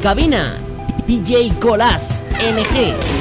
cabina, DJ Colas NG.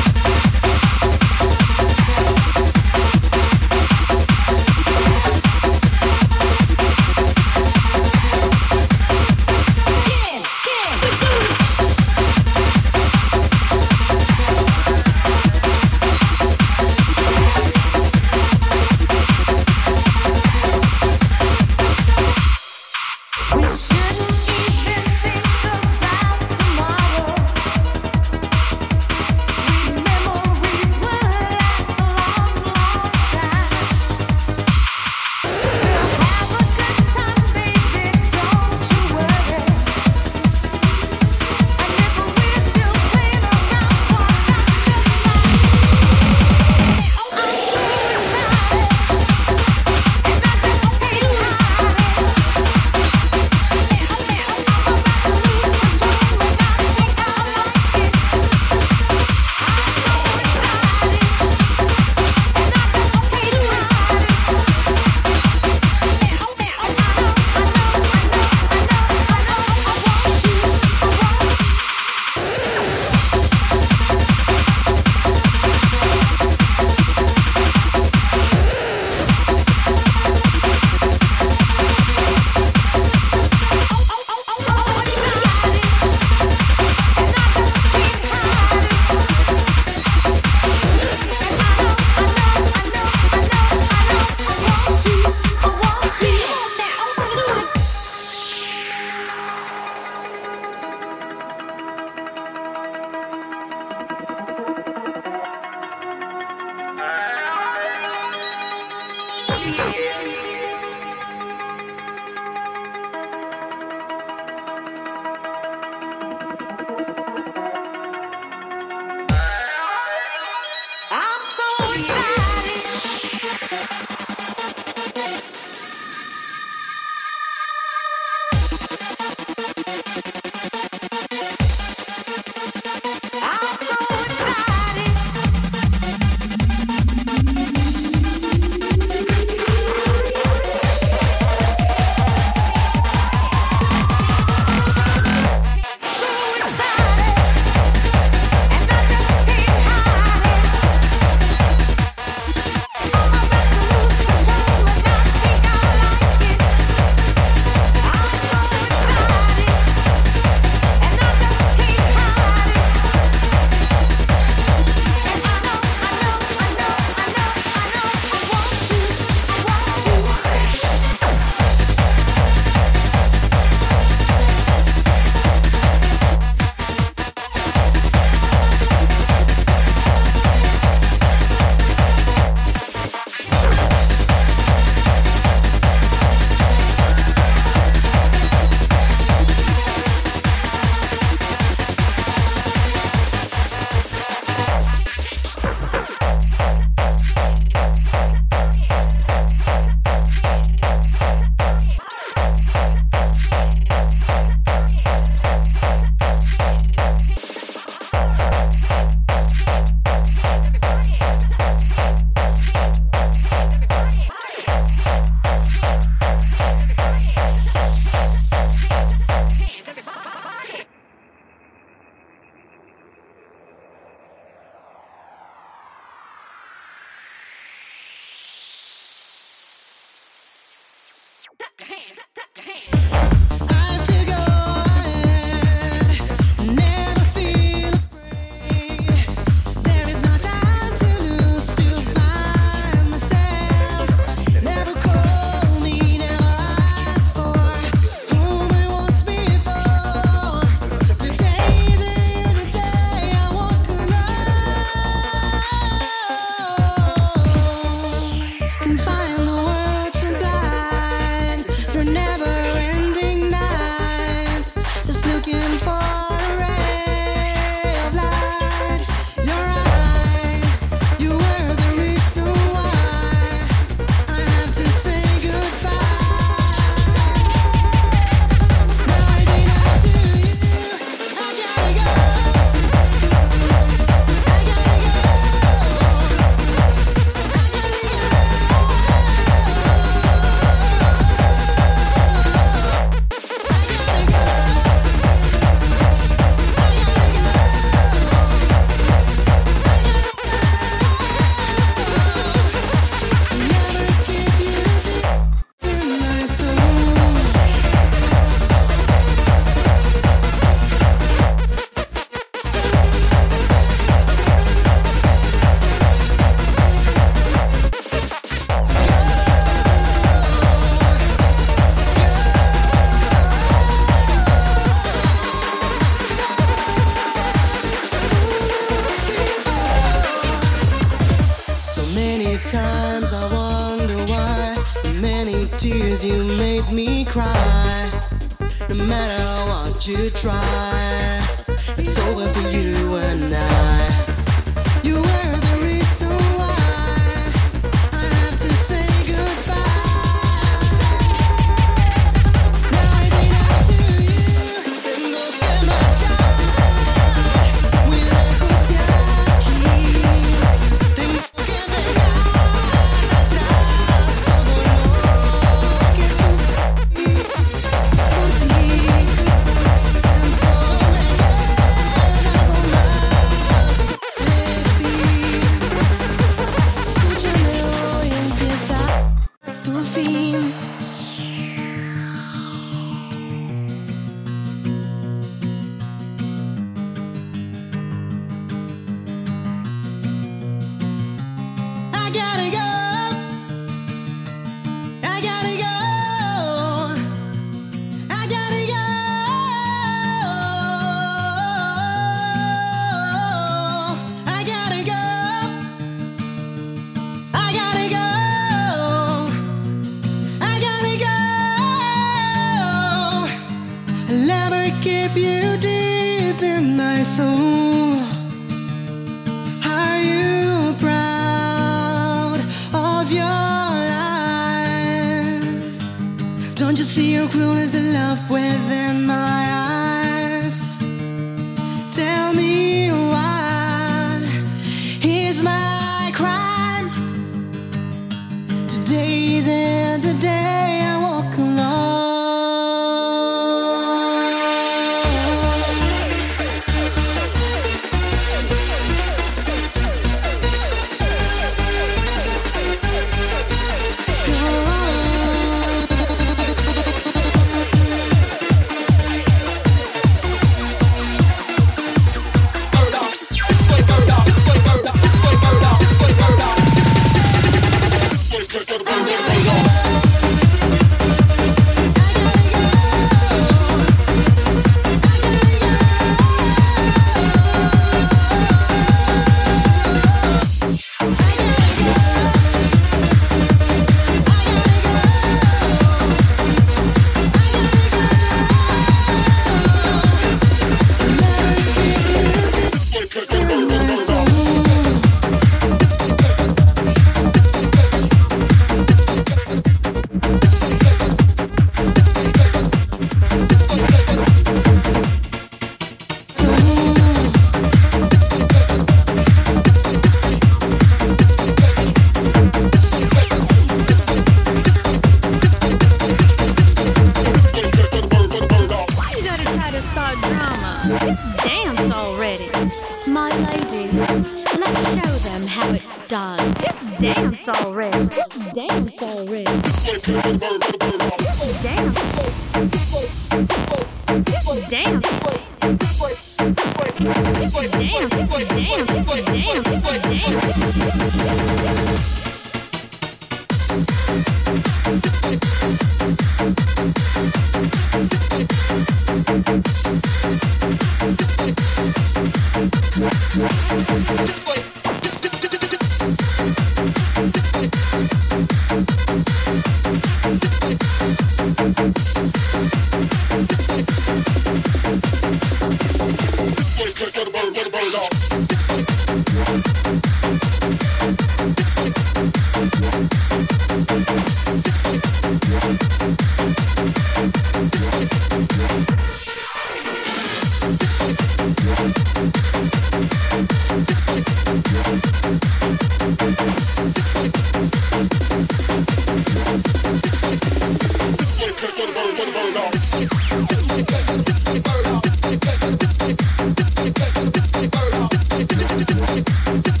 Imagine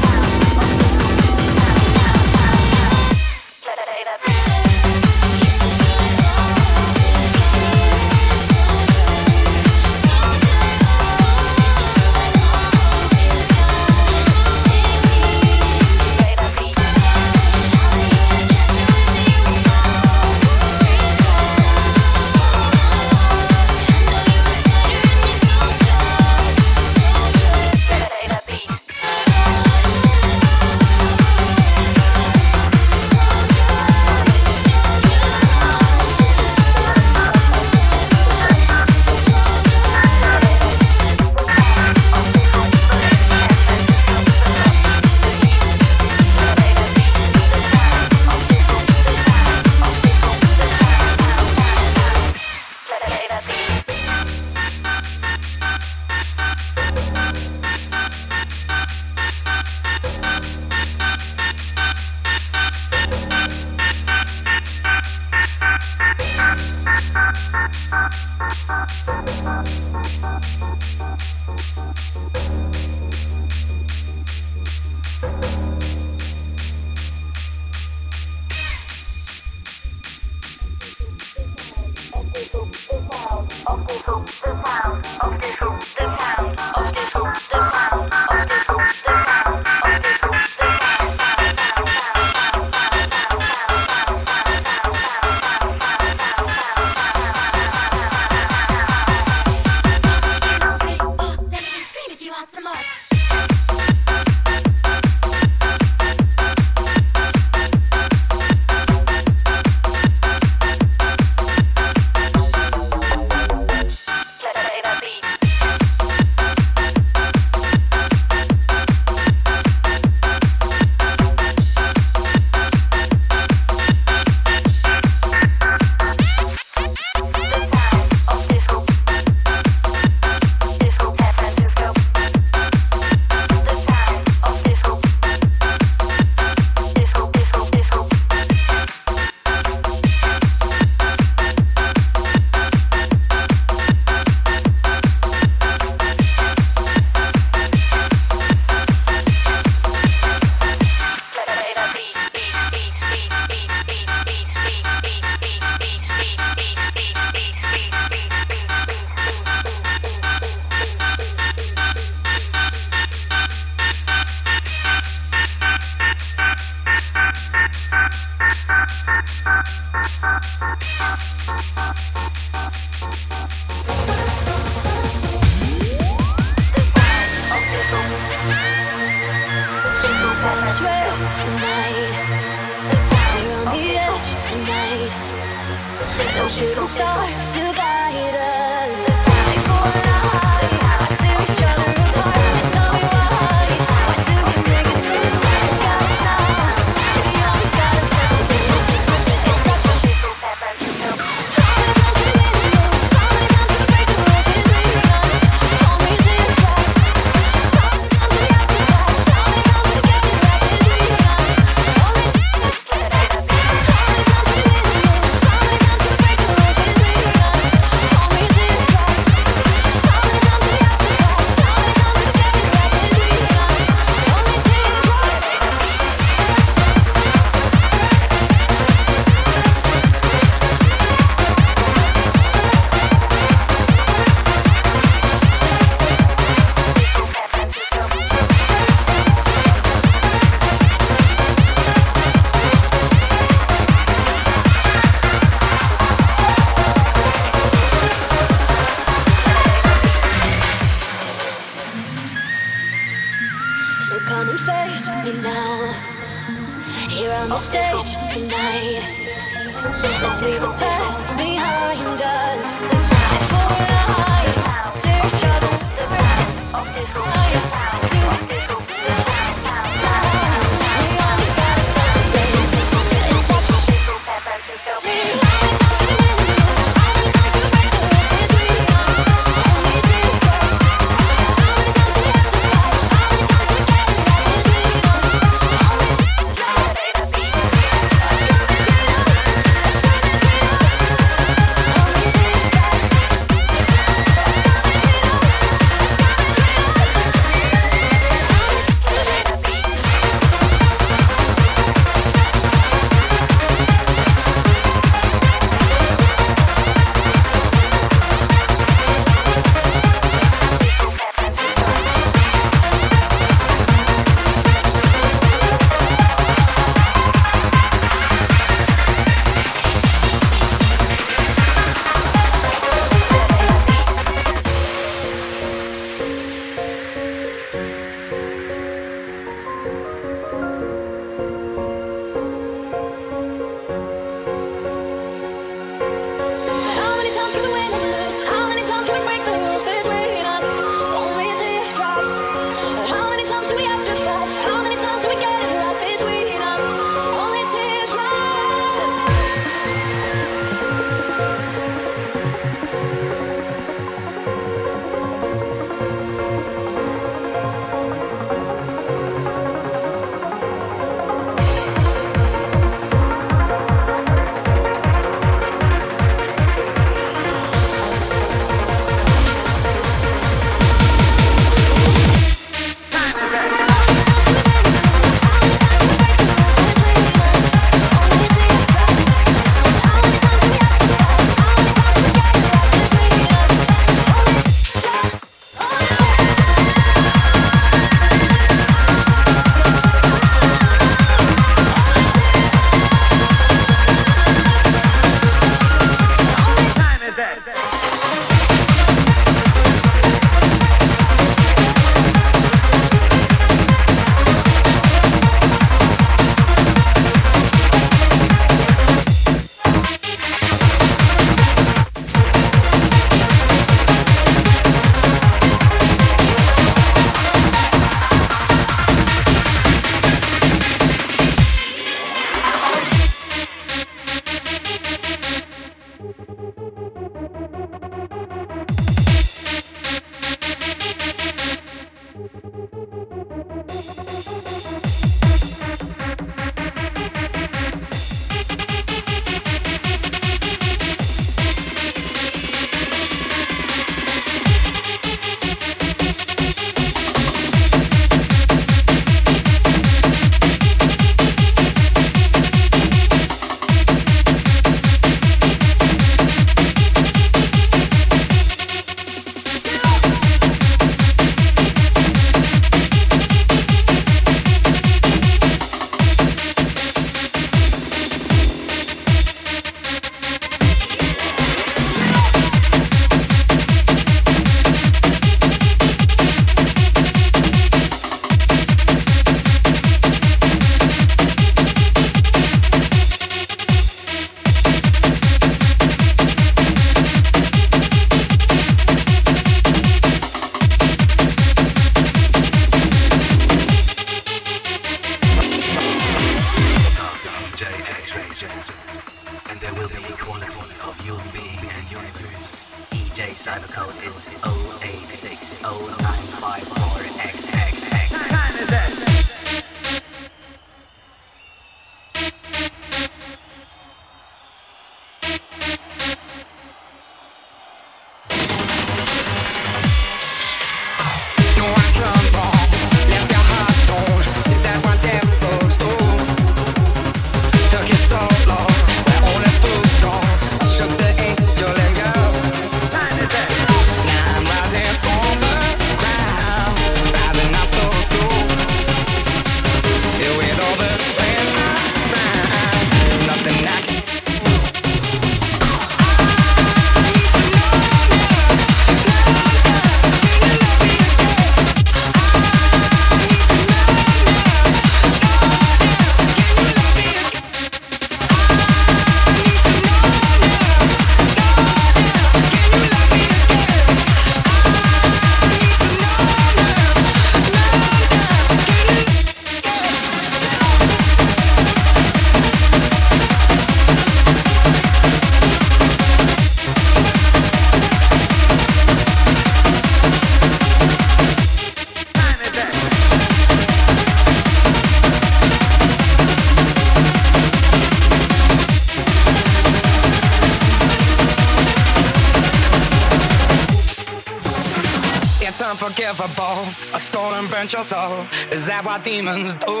demons do?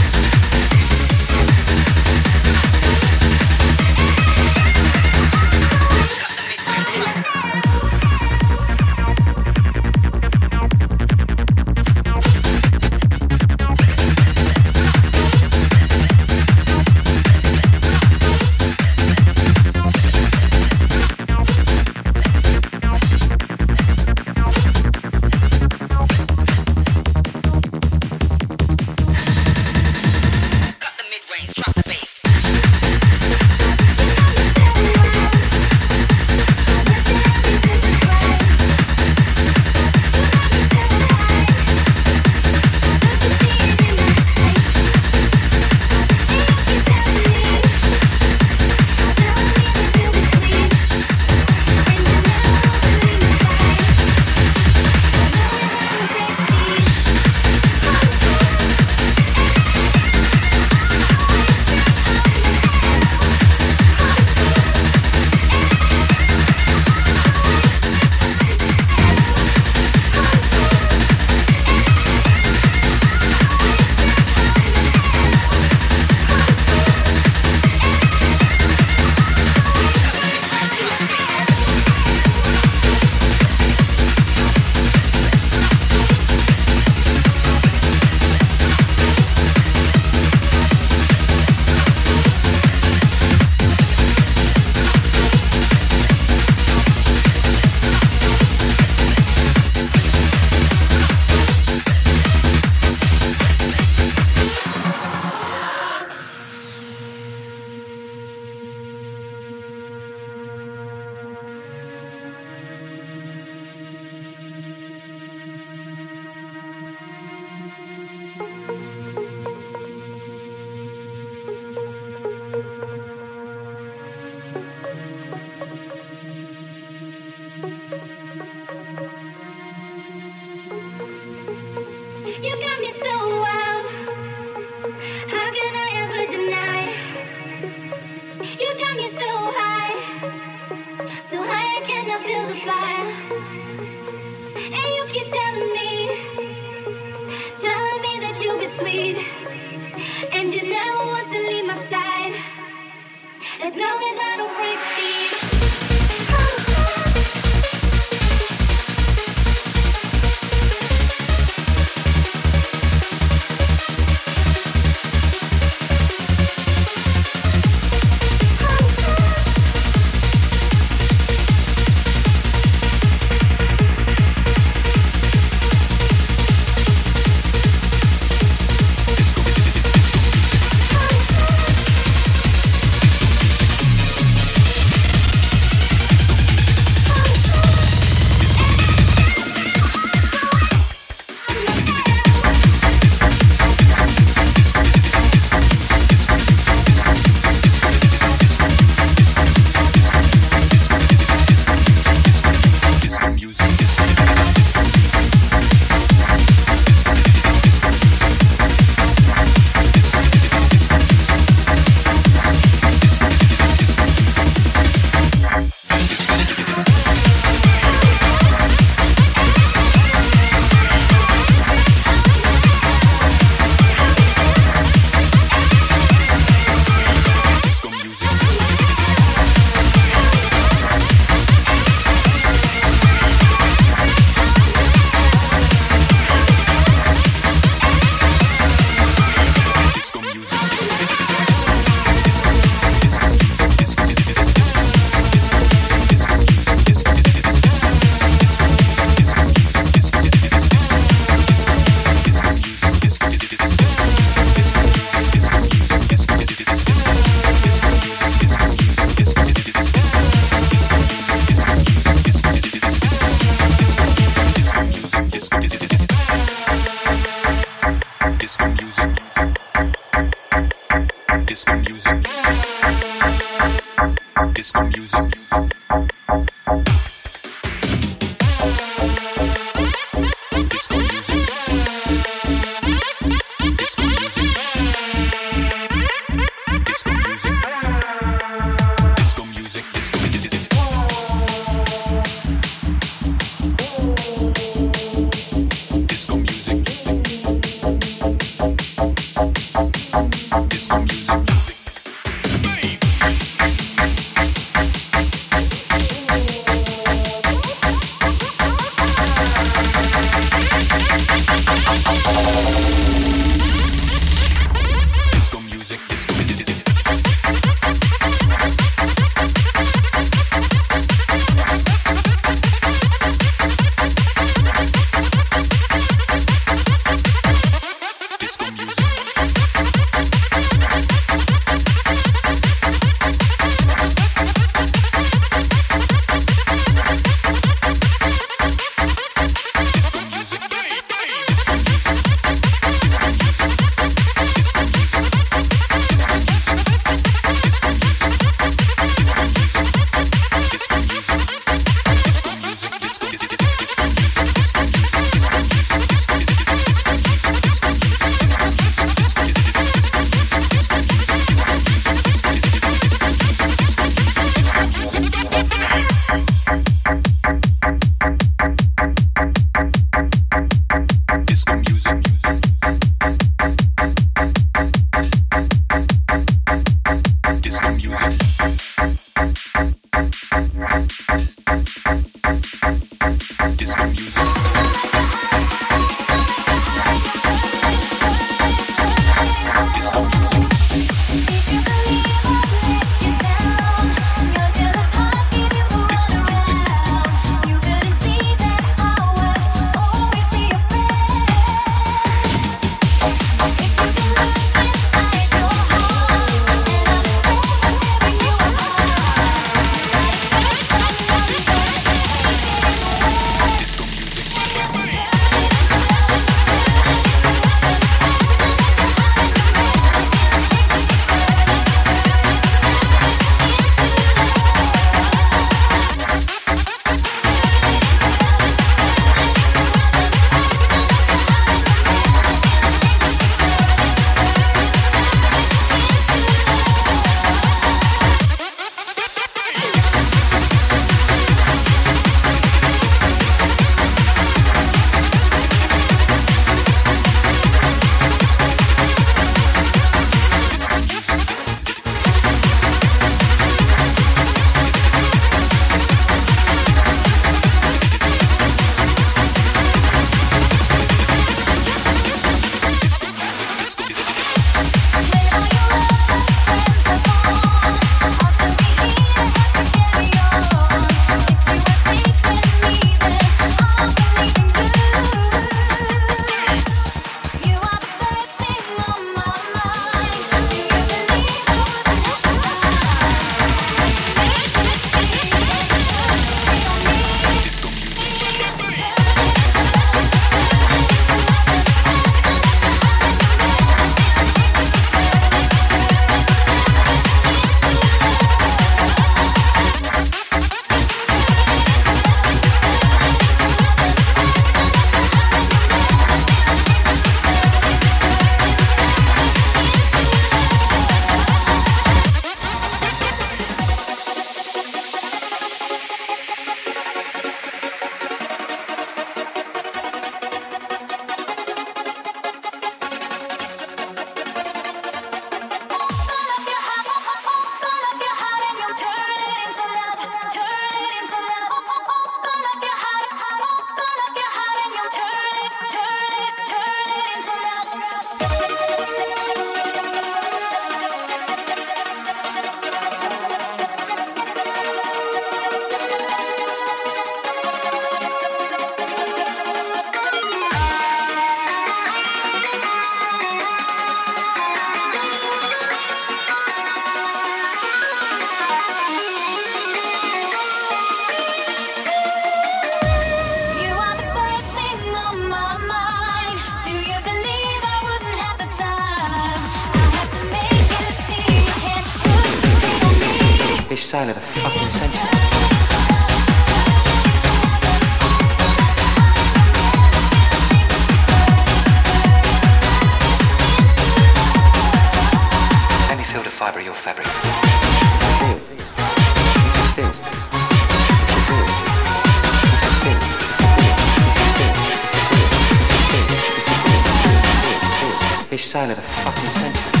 Feel. Of the fucking century.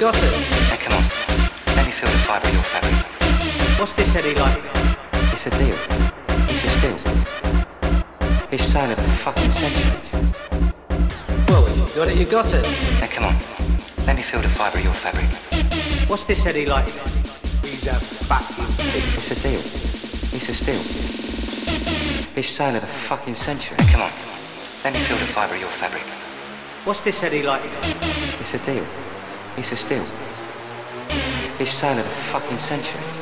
Got it, Eddie, like? It's a deal. It's a still. It's sign of the fucking century. Well, you got it, you got it. Now come on. Let me feel the fiber of your fabric. What's this, Eddie, like? It's a deal. It's a still. It's sign of the fucking century. Now come on. Let me feel the fiber of your fabric. What's this, Eddie, like? It's a deal. It's a still. It's sign of the fucking century.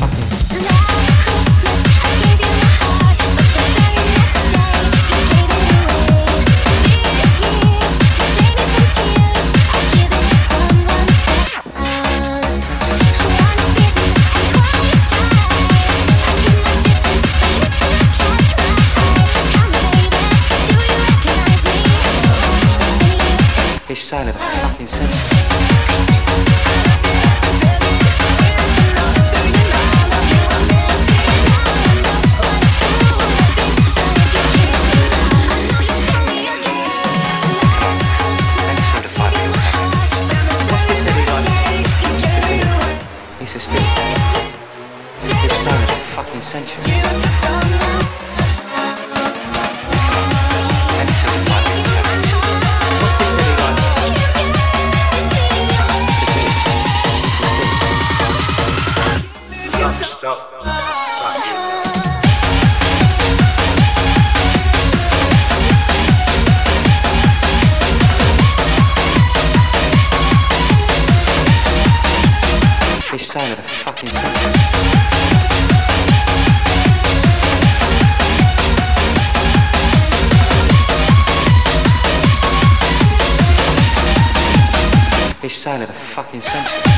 It's sign of sign of the fucking century.